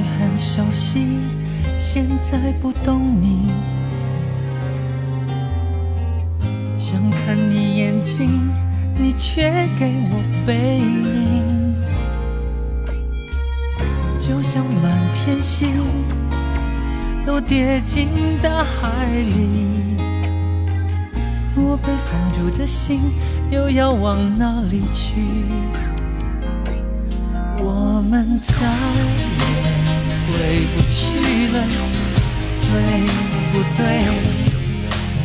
很熟悉现在不懂你，想看你眼睛，你却给我背影，就像满天星都跌进大海里，我被放逐的心又要往哪里去？我们在。回不去了，对不对？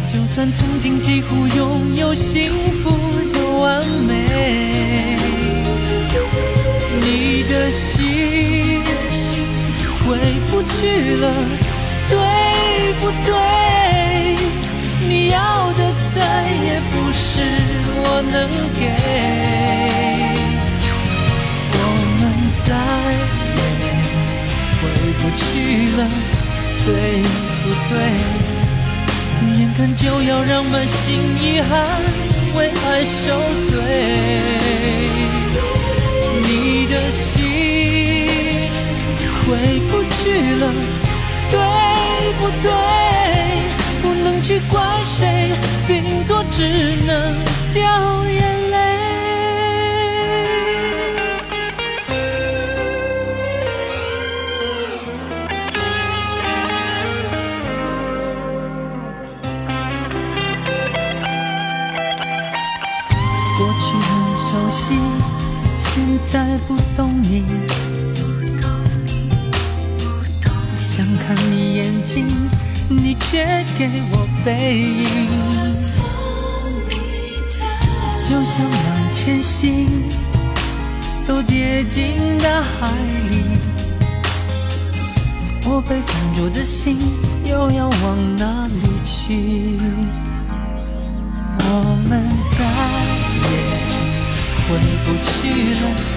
就算曾经几乎拥有幸福了，对不对？眼看就要让满心遗憾为爱受罪，你的心回不去了，对不对？不能去怪谁，顶多只能掉眼。泪不懂你，想看你眼睛，你却给我背影，就像满天星都跌进大海里，我被放逐的心又要往哪里去？我们再也回不去了。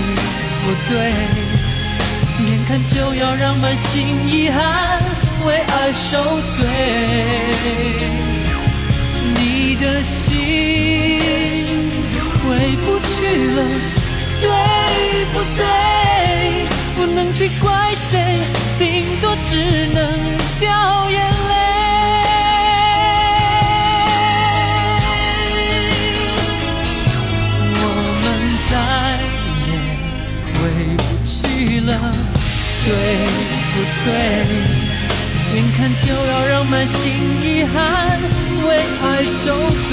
对？眼看就要让满心遗憾为爱受罪，你的心回不去了，对不对？不能去怪谁，顶多只能掉眼对不对？眼看就要让满心遗憾为爱受罪，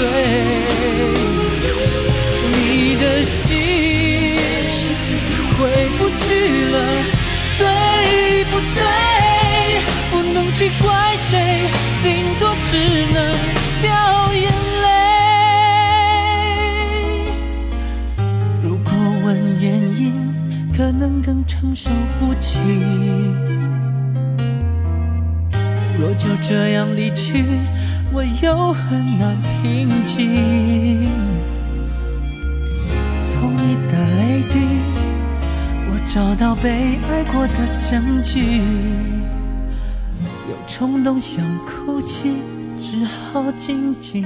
离去，我又很难平静。从你的泪滴，我找到被爱过的证据。有冲动想哭泣，只好紧紧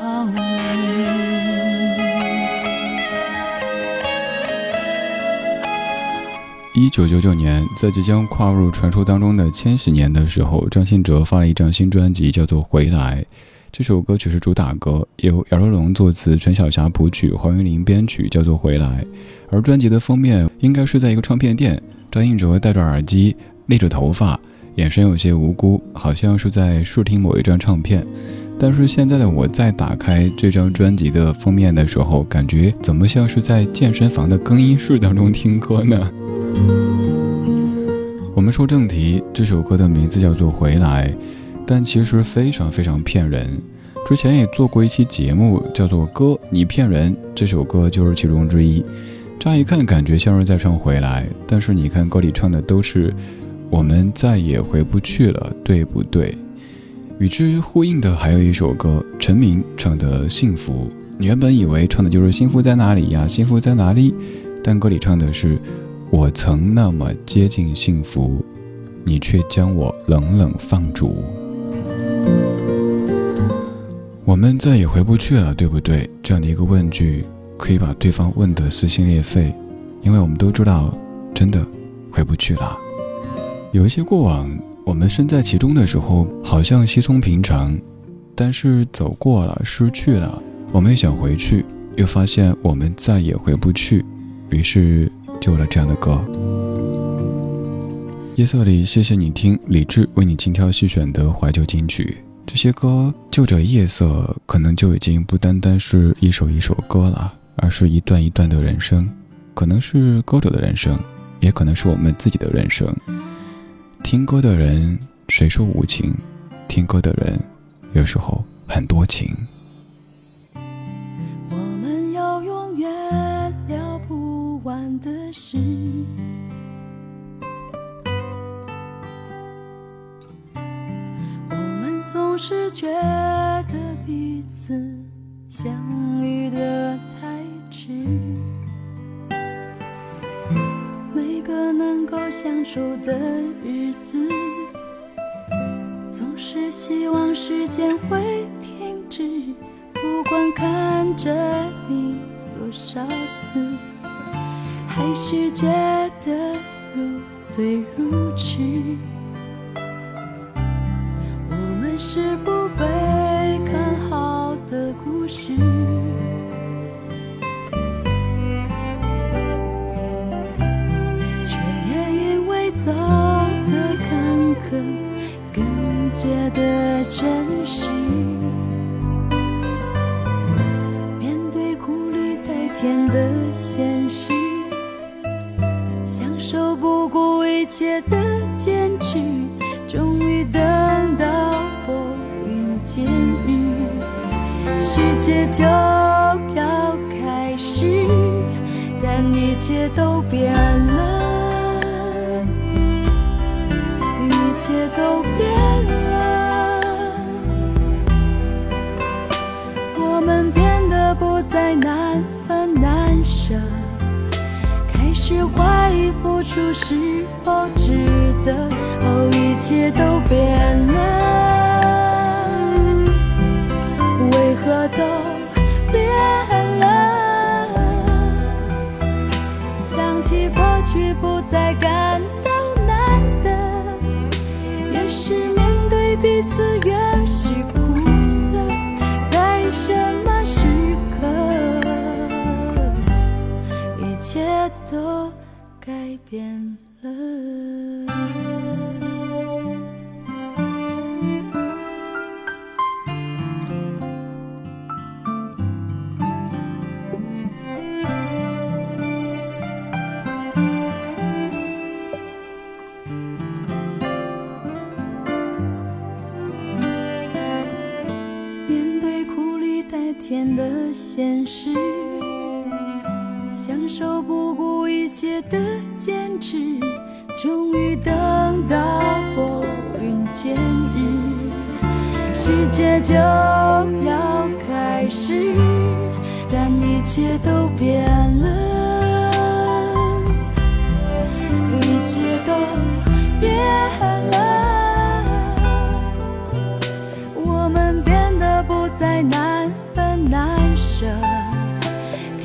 抱你。一九九九年，在即将跨入传说当中的千禧年的时候，张信哲发了一张新专辑，叫做《回来》。这首歌曲是主打歌，由姚若龙作词，陈小霞谱曲，黄韵玲编曲，叫做《回来》。而专辑的封面应该是在一个唱片店，张信哲戴着耳机，立着头发，眼神有些无辜，好像是在试听某一张唱片。但是现在的我在打开这张专辑的封面的时候，感觉怎么像是在健身房的更衣室当中听歌呢？我们说正题，这首歌的名字叫做《回来》。但其实非常非常骗人。之前也做过一期节目，叫做《歌你骗人》，这首歌就是其中之一。乍一看感觉像是在唱《回来》，但是你看歌里唱的都是“我们再也回不去了”，对不对？与之呼应的还有一首歌，陈明唱的《幸福》。你原本以为唱的就是“幸福在哪里呀，幸福在哪里”，但歌里唱的是“我曾那么接近幸福，你却将我冷冷放逐”。我们再也回不去了，对不对？这样的一个问句，可以把对方问得撕心裂肺，因为我们都知道，真的回不去了。有一些过往，我们身在其中的时候，好像稀松平常，但是走过了，失去了，我们也想回去，又发现我们再也回不去，于是就有了这样的歌。夜色里，谢谢你听李志为你精挑细选的怀旧金曲。这些歌就着夜色，可能就已经不单单是一首一首歌了，而是一段一段的人生，可能是歌手的人生，也可能是我们自己的人生。听歌的人，谁说无情？听歌的人，有时候很多情。我们有永远聊不完的事。我们总是觉得彼此相遇的太迟，每个能够相处的间会停止。不管看着你多少次，还是觉得如醉如痴。我们是不被看好的故事，却也因为走的坎坷，更觉得真切的坚持，终于等到。拨云见日，世界就要开始，但一切都变了，付出是否值得。哦，一切都变了。为何都变了？想起过去，不再感到难得。越是面对彼此，越是苦涩。在什么时刻，一切都改变了？一切都变了，一切都变了，我们变得不再难分难舍。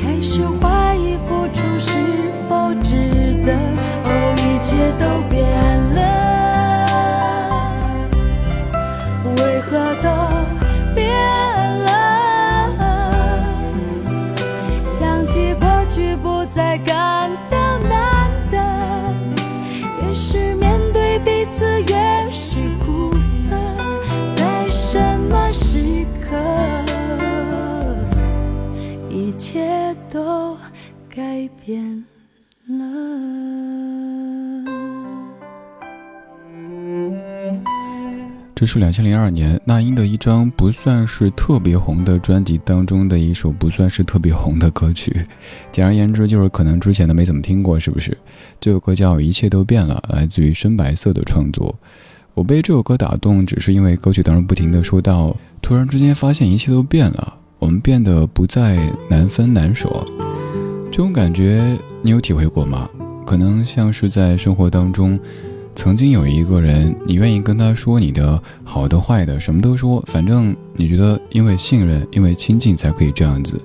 开始怀疑付出是否值得。哦，一切都变变了。这是两千零二年那英的一张不算是特别红的专辑当中的一首不算是特别红的歌曲。简而言之，就是可能之前的没怎么听过，是不是？这首歌叫《一切都变了》，来自于深白色的创作。我被这首歌打动，只是因为歌曲当中不停的说到，突然之间发现一切都变了，我们变得不再难分难舍。这种感觉你有体会过吗？可能像是在生活当中。曾经有一个人，你愿意跟他说你的好的、坏的，什么都说，反正你觉得因为信任、因为亲近才可以这样子。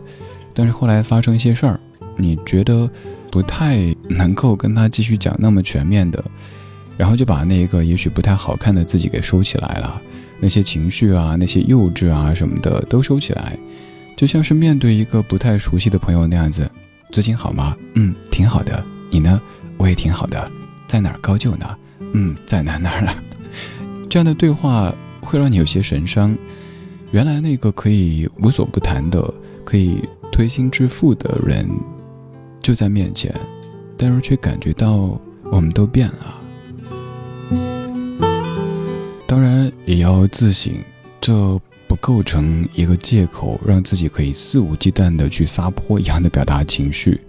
但是后来发生一些事儿，你觉得不太能够跟他继续讲那么全面的，然后就把那个也许不太好看的自己给收起来了，那些情绪啊、那些幼稚啊什么的都收起来，就像是面对一个不太熟悉的朋友那样子。最近好吗？嗯，挺好的。你呢？我也挺好的。在哪儿高就呢？嗯，在哪哪儿？这样的对话会让你有些神伤。原来那个可以无所不谈的、可以推心置腹的人就在面前，但是却感觉到我们都变了。当然也要自省，这不构成一个借口，让自己可以肆无忌惮的去撒泼一样的表达情绪。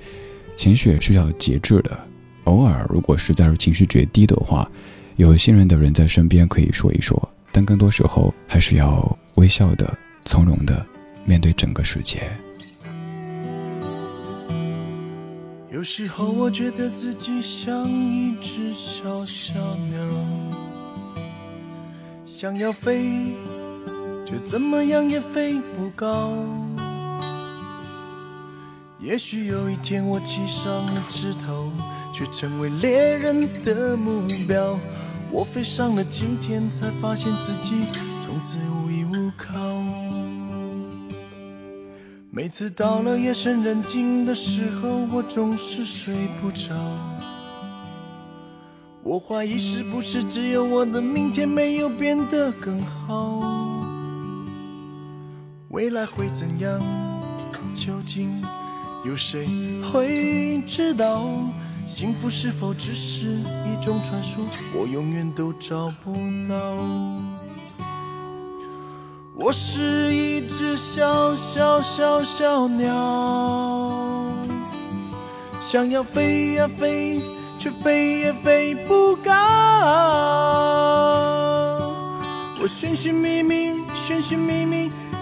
情绪也是要节制的。偶尔，如果实在是情绪决堤的话，有信任的人在身边可以说一说，但更多时候还是要微笑的、从容的面对整个世界。有时候我觉得自己像一只小小鸟，想要飞，却怎么样也飞不高。也许有一天我栖上了枝头。却成为猎人的目标。我飞上了青天，才发现自己从此无依无靠。每次到了夜深人静的时候，我总是睡不着。我怀疑是不是只有我的明天没有变得更好？未来会怎样？究竟有谁会知道？幸福是否只是一种传说？我永远都找不到。我是一只小小小小鸟，想要飞呀飞，却飞也飞不高。我寻寻觅觅，寻寻觅觅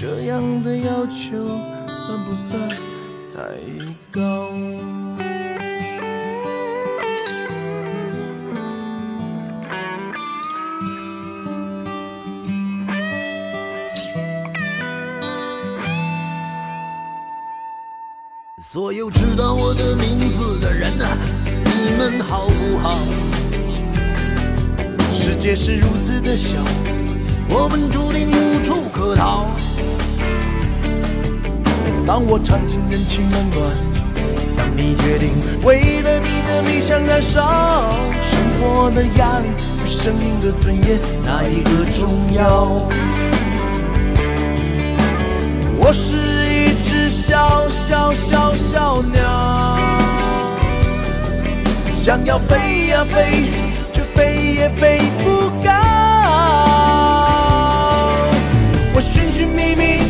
这样的要求算不算太高？所有知道我的名字的人呐，你们好不好？世界是如此的小，我们注定无处可逃。当我尝尽人情冷暖，当你决定为了你的理想燃烧，生活的压力与生命的尊严，哪一个重要？我是一只。小小小小鸟，想要飞呀飞，却飞也飞不高。我寻寻觅觅，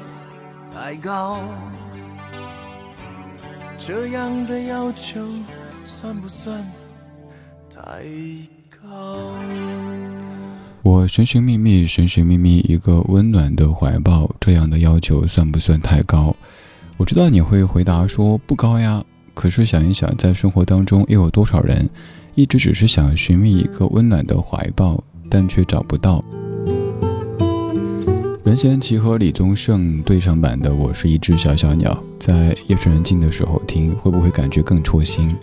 太高？这样的要求算不算太高。我寻寻觅觅，寻寻觅觅一个温暖的怀抱，这样的要求算不算太高？我知道你会回答说不高呀。可是想一想，在生活当中又有多少人，一直只是想寻觅一个温暖的怀抱，但却找不到？任贤齐和李宗盛对唱版的《我是一只小小鸟》，在夜深人静的时候听，会不会感觉更戳心？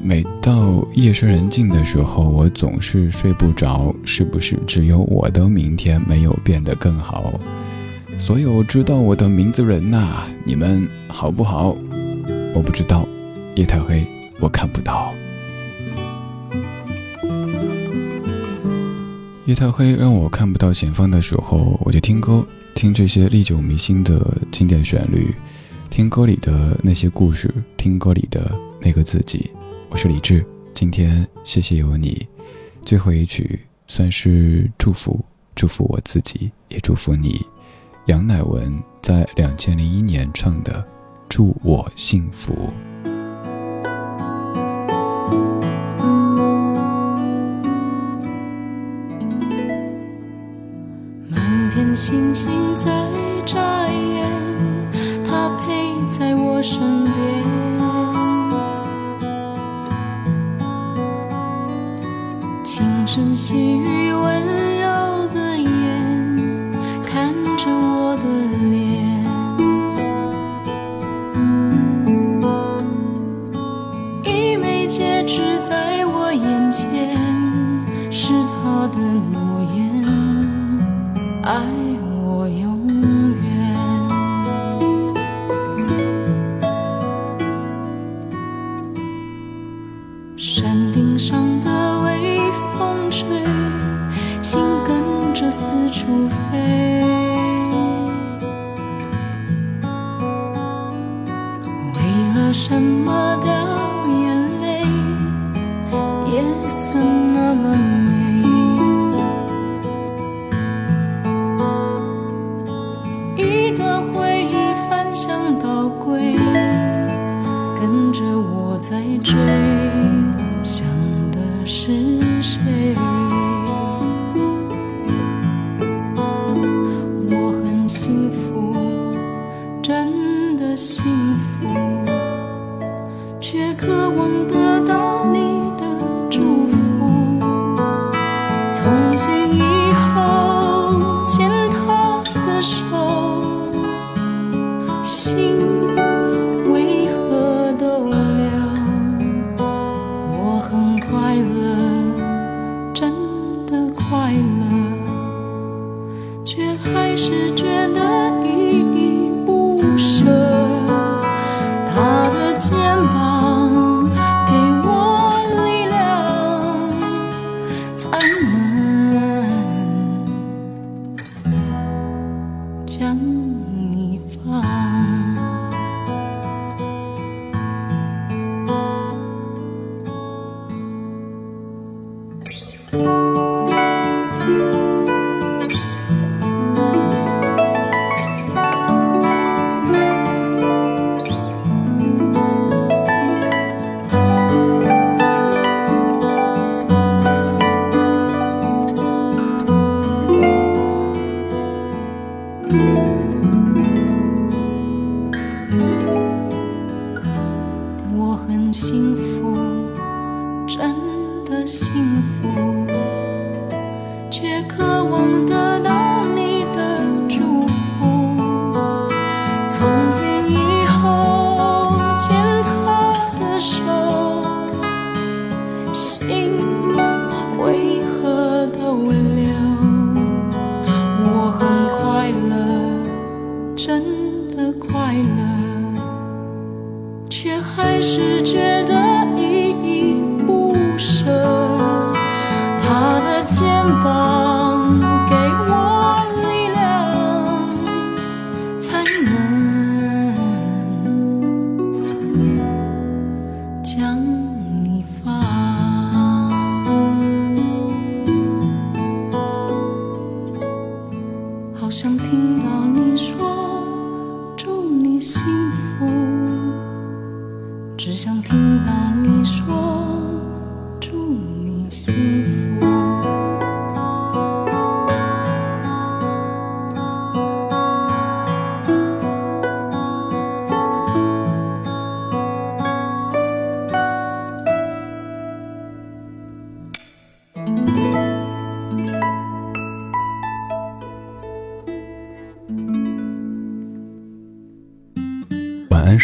每到夜深人静的时候，我总是睡不着。是不是只有我的明天没有变得更好？所有知道我的名字人呐，你们好不好？我不知道，夜太黑，我看不到。夜太黑让我看不到前方的时候，我就听歌，听这些历久弥新的经典旋律，听歌里的那些故事，听歌里的那个自己。我是李志，今天谢谢有你。最后一曲算是祝福，祝福我自己，也祝福你。杨乃文在两千零一年唱的《祝我幸福》。星星在眨眼，它陪在我身边。清晨细语温夜色